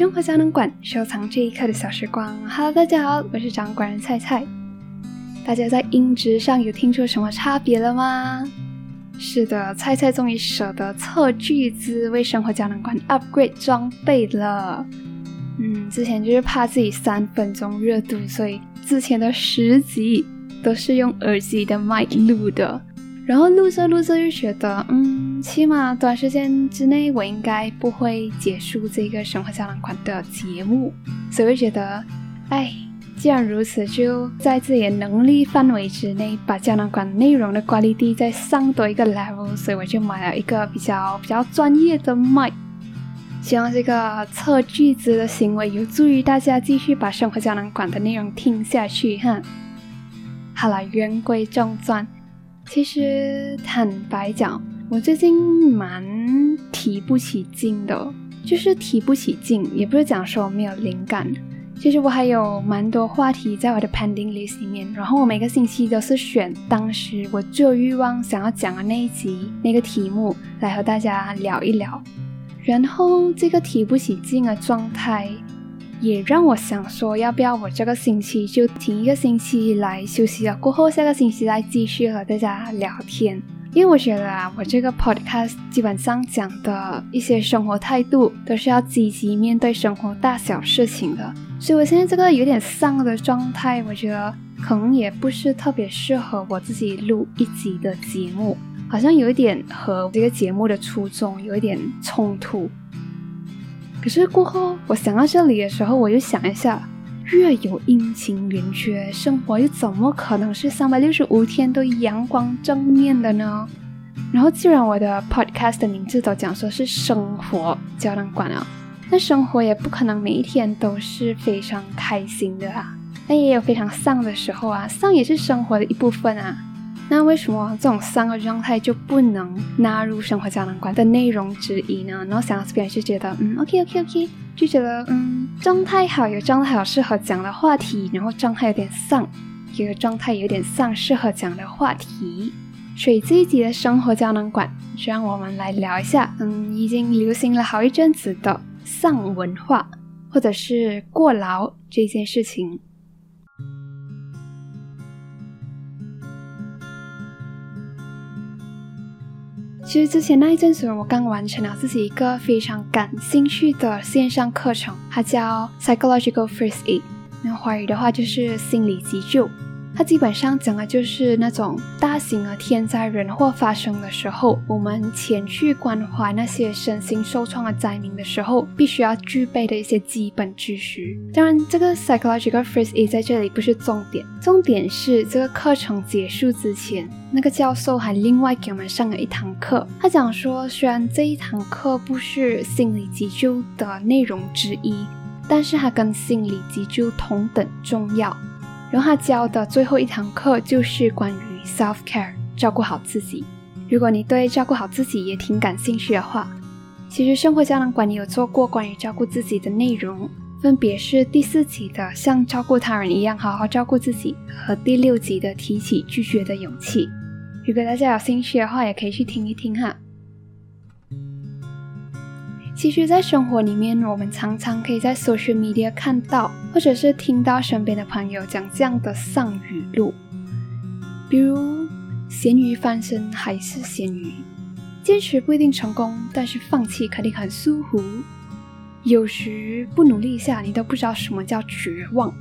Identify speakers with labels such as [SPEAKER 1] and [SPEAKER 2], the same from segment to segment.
[SPEAKER 1] 生活胶囊馆，收藏这一刻的小时光。Hello，大家好，我是掌管人菜菜。大家在音质上有听出什么差别了吗？是的，菜菜终于舍得测巨资为生活胶囊馆 upgrade 装备了。嗯，之前就是怕自己三分钟热度，所以之前的十集都是用耳机的麦录的。然后录着录着就觉得，嗯，起码短时间之内我应该不会结束这个生活胶囊馆的节目，所以我觉得，哎，既然如此，就在自己的能力范围之内，把胶囊馆内容的管理地再上多一个 level，所以我就买了一个比较比较专业的麦。希望这个测句子的行为有助于大家继续把生活胶囊馆的内容听下去哈。好了，言归正传，其实坦白讲，我最近蛮提不起劲的，就是提不起劲，也不是讲说我没有灵感。其实我还有蛮多话题在我的 pending list 里面，然后我每个星期都是选当时我最有欲望想要讲的那一集那个题目来和大家聊一聊。然后这个提不起劲的状态，也让我想说，要不要我这个星期就停一个星期来休息了，过后下个星期再继续和大家聊天。因为我觉得啊，我这个 podcast 基本上讲的一些生活态度，都是要积极面对生活大小事情的。所以我现在这个有点丧的状态，我觉得可能也不是特别适合我自己录一集的节目。好像有一点和这个节目的初衷有一点冲突。可是过后我想到这里的时候，我又想一下，月有阴晴圆缺，生活又怎么可能是三百六十五天都阳光正面的呢？然后既然我的 podcast 的名字都讲说是生活胶囊馆了，那生活也不可能每一天都是非常开心的啊，但也有非常丧的时候啊，丧也是生活的一部分啊。那为什么这种三个状态就不能纳入生活胶囊馆的内容之一呢？然后想到这边就觉得，嗯，OK OK OK，就觉得，嗯，状态好有状态好适合讲的话题，然后状态有点丧，有状态有点丧适合讲的话题。所以这一集的生活胶囊馆，就让我们来聊一下，嗯，已经流行了好一阵子的丧文化，或者是过劳这件事情。其实之前那一阵子，我刚完成了自己一个非常感兴趣的线上课程，它叫 Psychological First Aid，那华语的话就是心理急救。它基本上讲的就是那种大型的天灾人祸发生的时候，我们前去关怀那些身心受创的灾民的时候，必须要具备的一些基本知识。当然，这个 psychological first aid 在这里不是重点，重点是这个课程结束之前，那个教授还另外给我们上了一堂课。他讲说，虽然这一堂课不是心理急救的内容之一，但是它跟心理急救同等重要。然后他教的最后一堂课就是关于 self care，照顾好自己。如果你对照顾好自己也挺感兴趣的话，其实生活胶囊馆也有做过关于照顾自己的内容，分别是第四集的像照顾他人一样好好照顾自己，和第六集的提起拒绝的勇气。如果大家有兴趣的话，也可以去听一听哈。其实，在生活里面，我们常常可以在 social media 看到，或者是听到身边的朋友讲这样的丧语录，比如“咸鱼翻身还是咸鱼”，坚持不一定成功，但是放弃肯定很舒服。有时不努力一下，你都不知道什么叫绝望。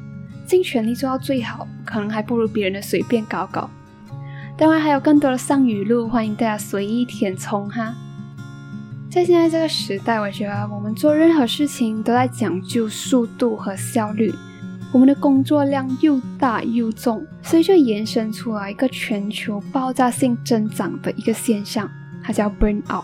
[SPEAKER 1] 尽全力做到最好，可能还不如别人的随便搞搞。当然，还有更多的丧语录，欢迎大家随意填充哈。在现在这个时代，我觉得我们做任何事情都在讲究速度和效率。我们的工作量又大又重，所以就延伸出来一个全球爆炸性增长的一个现象，它叫 burn out。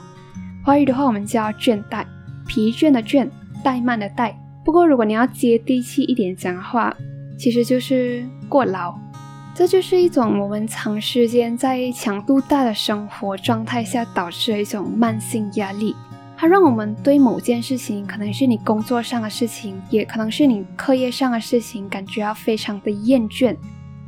[SPEAKER 1] 华语的话，我们叫倦怠，疲倦的倦，怠慢的怠。不过如果你要接地气一点讲的话，其实就是过劳。这就是一种我们长时间在强度大的生活状态下导致的一种慢性压力，它让我们对某件事情，可能是你工作上的事情，也可能是你课业上的事情，感觉要非常的厌倦，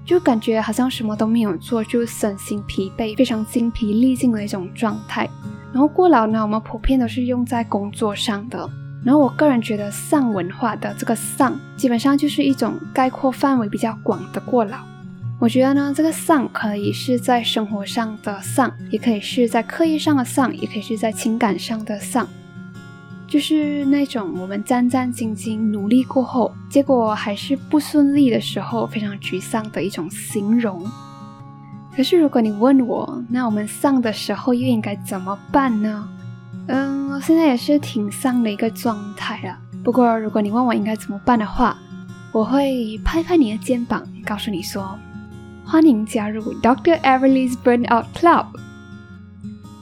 [SPEAKER 1] 就感觉好像什么都没有做，就身心疲惫，非常精疲力尽的一种状态。然后过劳呢，我们普遍都是用在工作上的，然后我个人觉得丧文化的这个丧，基本上就是一种概括范围比较广的过劳。我觉得呢，这个丧可以是在生活上的丧，也可以是在课业上的丧，也可以是在情感上的丧，就是那种我们战战兢兢努力过后，结果还是不顺利的时候，非常沮丧的一种形容。可是如果你问我，那我们丧的时候又应该怎么办呢？嗯，我现在也是挺丧的一个状态啊。不过如果你问我应该怎么办的话，我会拍拍你的肩膀，告诉你说。欢迎加入 Doctor Everly's Burnout Club。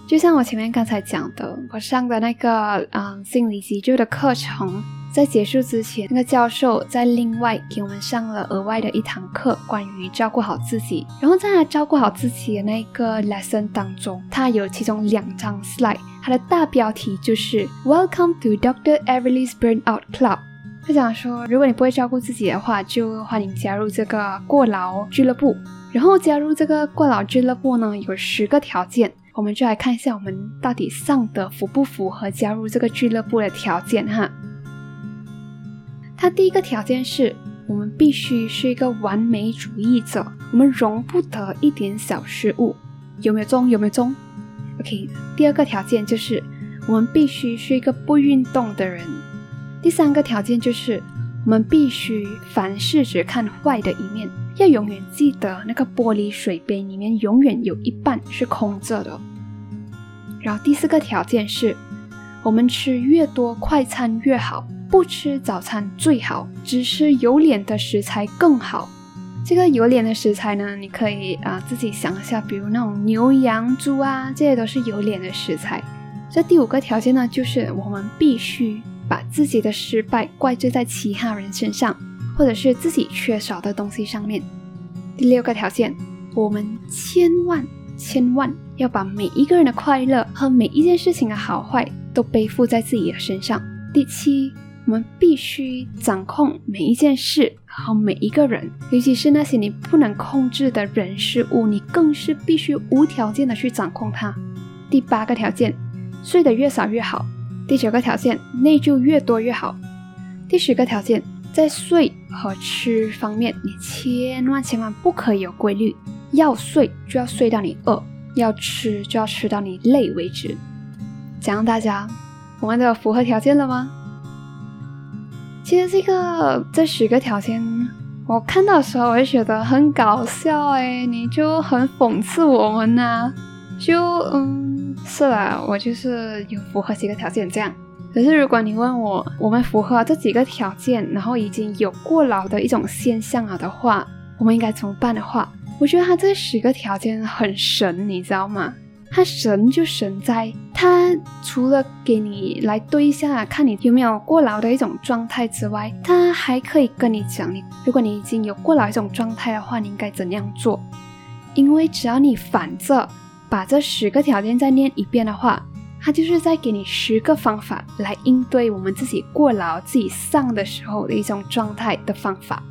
[SPEAKER 1] 就像我前面刚才讲的，我上的那个嗯心理急救的课程，在结束之前，那个教授在另外给我们上了额外的一堂课，关于照顾好自己。然后在他照顾好自己的那个 lesson 当中，他有其中两张 slide，它的大标题就是 Welcome to Doctor Everly's Burnout Club。他讲说，如果你不会照顾自己的话，就欢迎加入这个过劳俱乐部。然后加入这个过劳俱乐部呢，有十个条件，我们就来看一下我们到底上的符不符合加入这个俱乐部的条件哈。它第一个条件是我们必须是一个完美主义者，我们容不得一点小失误。有没有中？有没有中？OK。第二个条件就是我们必须是一个不运动的人。第三个条件就是，我们必须凡事只看坏的一面，要永远记得那个玻璃水杯里面永远有一半是空着的。然后第四个条件是，我们吃越多快餐越好，不吃早餐最好，只吃有脸的食材更好。这个有脸的食材呢，你可以啊自己想一下，比如那种牛羊猪啊，这些都是有脸的食材。这第五个条件呢，就是我们必须。把自己的失败怪罪在其他人身上，或者是自己缺少的东西上面。第六个条件，我们千万千万要把每一个人的快乐和每一件事情的好坏都背负在自己的身上。第七，我们必须掌控每一件事和每一个人，尤其是那些你不能控制的人事物，你更是必须无条件的去掌控它。第八个条件，睡得越少越好。第九个条件，内疚越多越好。第十个条件，在睡和吃方面，你千万千万不可以有规律。要睡就要睡到你饿，要吃就要吃到你累为止。这样大家，我们都有符合条件了吗？其实这个这十个条件，我看到的时候我就觉得很搞笑哎，你就很讽刺我们呐，就嗯。是啦，我就是有符合几个条件这样。可是如果你问我，我们符合这几个条件，然后已经有过劳的一种现象了的话，我们应该怎么办的话，我觉得他这十个条件很神，你知道吗？他神就神在，他除了给你来对一下，看你有没有过劳的一种状态之外，他还可以跟你讲，你如果你已经有过劳一种状态的话，你应该怎样做？因为只要你反着。把这十个条件再念一遍的话，它就是在给你十个方法来应对我们自己过劳、自己丧的时候的一种状态的方法。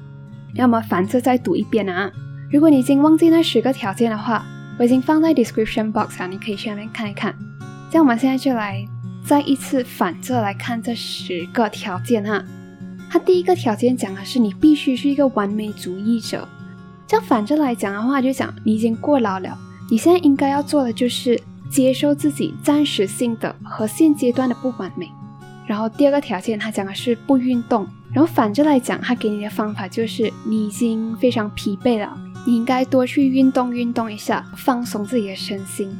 [SPEAKER 1] 要么反着再读一遍啊！如果你已经忘记那十个条件的话，我已经放在 description box 啊，你可以去那边看一看。这样我们现在就来再一次反着来看这十个条件哈。它第一个条件讲的是你必须是一个完美主义者，这样反着来讲的话，就讲你已经过劳了。你现在应该要做的就是接受自己暂时性的和现阶段的不完美。然后第二个条件，他讲的是不运动。然后反着来讲，他给你的方法就是你已经非常疲惫了，你应该多去运动运动一下，放松自己的身心。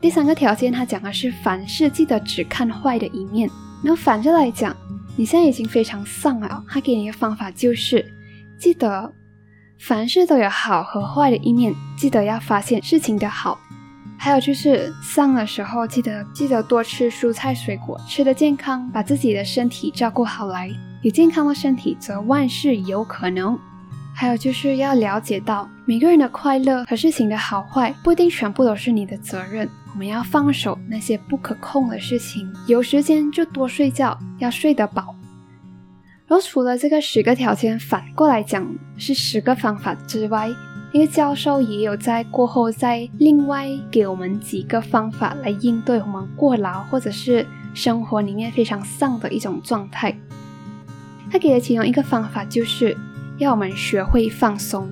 [SPEAKER 1] 第三个条件，他讲的是凡事记得只看坏的一面。然后反着来讲，你现在已经非常丧了，他给你的方法就是记得。凡事都有好和坏的一面，记得要发现事情的好。还有就是丧的时候，记得记得多吃蔬菜水果，吃的健康，把自己的身体照顾好来。有健康的身体，则万事有可能。还有就是要了解到，每个人的快乐和事情的好坏，不一定全部都是你的责任。我们要放手那些不可控的事情，有时间就多睡觉，要睡得饱。然后除了这个十个条件，反过来讲是十个方法之外，那个教授也有在过后再另外给我们几个方法来应对我们过劳或者是生活里面非常丧的一种状态。他给的其中一个方法就是要我们学会放松。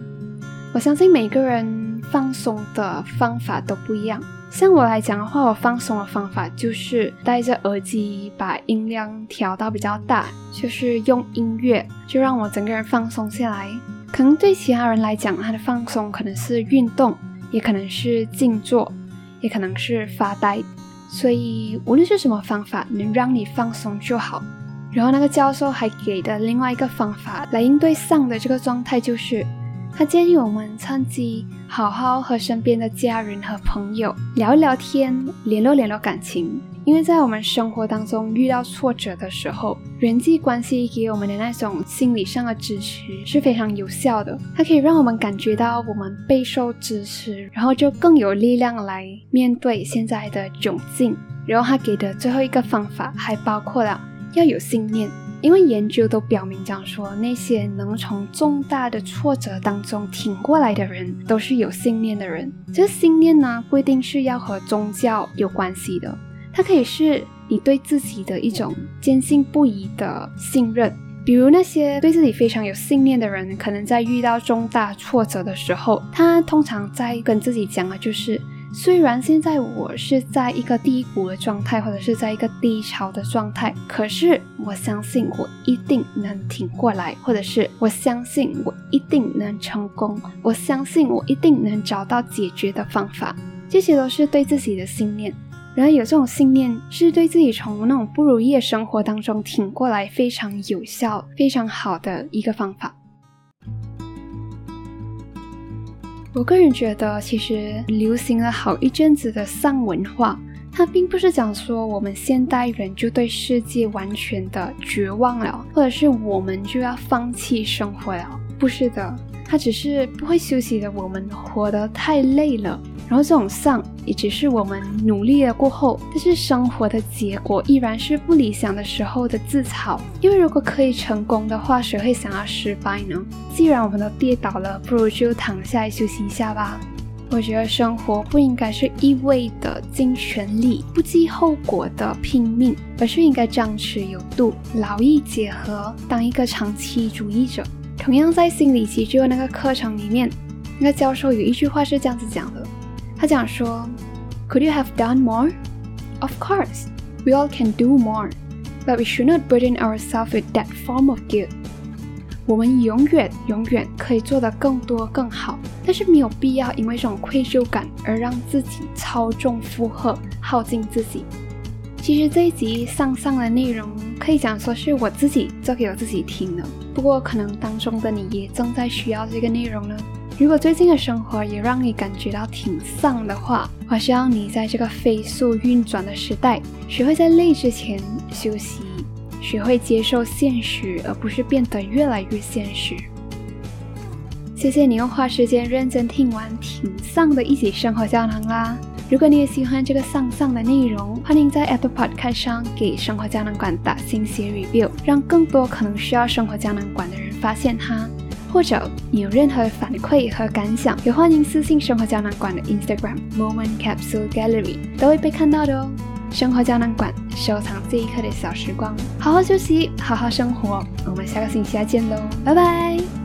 [SPEAKER 1] 我相信每个人放松的方法都不一样。像我来讲的话，我放松的方法就是戴着耳机，把音量调到比较大，就是用音乐，就让我整个人放松下来。可能对其他人来讲，他的放松可能是运动，也可能是静坐，也可能是发呆。所以无论是什么方法，能让你放松就好。然后那个教授还给的另外一个方法来应对丧的这个状态，就是。他建议我们趁机好好和身边的家人和朋友聊一聊天，联络联络感情。因为在我们生活当中遇到挫折的时候，人际关系给我们的那种心理上的支持是非常有效的。它可以让我们感觉到我们备受支持，然后就更有力量来面对现在的窘境。然后他给的最后一个方法还包括了要有信念。因为研究都表明，讲说那些能从重大的挫折当中挺过来的人，都是有信念的人。这信念呢，不一定是要和宗教有关系的，它可以是你对自己的一种坚信不疑的信任。比如那些对自己非常有信念的人，可能在遇到重大挫折的时候，他通常在跟自己讲的就是。虽然现在我是在一个低谷的状态，或者是在一个低潮的状态，可是我相信我一定能挺过来，或者是我相信我一定能成功，我相信我一定能找到解决的方法。这些都是对自己的信念，然而有这种信念是对自己从那种不如意的生活当中挺过来非常有效、非常好的一个方法。我个人觉得，其实流行了好一阵子的丧文化，它并不是讲说我们现代人就对世界完全的绝望了，或者是我们就要放弃生活了，不是的。它只是不会休息的，我们活得太累了。然后这种丧也只是我们努力了过后，但是生活的结果依然是不理想的时候的自嘲。因为如果可以成功的话，谁会想要失败呢？既然我们都跌倒了，不如就躺下来休息一下吧。我觉得生活不应该是一味的尽全力、不计后果的拼命，而是应该张弛有度、劳逸结合，当一个长期主义者。同样在心理急救那个课程里面，那个教授有一句话是这样子讲的，他讲说，Could you have done more? Of course, we all can do more, but we should not burden ourselves with that form of guilt. 我们永远永远可以做得更多更好，但是没有必要因为这种愧疚感而让自己超重负荷，耗尽自己。其实这一集上上的内容可以讲说是我自己做给我自己听的，不过可能当中的你也正在需要这个内容呢。如果最近的生活也让你感觉到挺丧的话，我希望你在这个飞速运转的时代，学会在累之前休息，学会接受现实，而不是变得越来越现实。谢谢你又花时间认真听完挺丧的一起生活胶囊啦。如果你也喜欢这个丧丧的内容，欢迎在 Apple Podcast 上给生活胶囊馆打星写 review，让更多可能需要生活胶囊馆的人发现它。或者你有任何反馈和感想，也欢迎私信生活胶囊馆的 Instagram Moment Capsule Gallery，都会被看到的哦。生活胶囊馆收藏这一刻的小时光，好好休息，好好生活，我们下个星期再见喽，拜拜。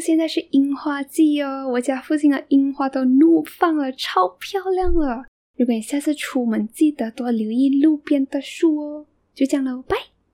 [SPEAKER 1] 现在是樱花季哦，我家附近的樱花都怒放了，超漂亮了。如果你下次出门，记得多留意路边的树哦。就这样喽，拜。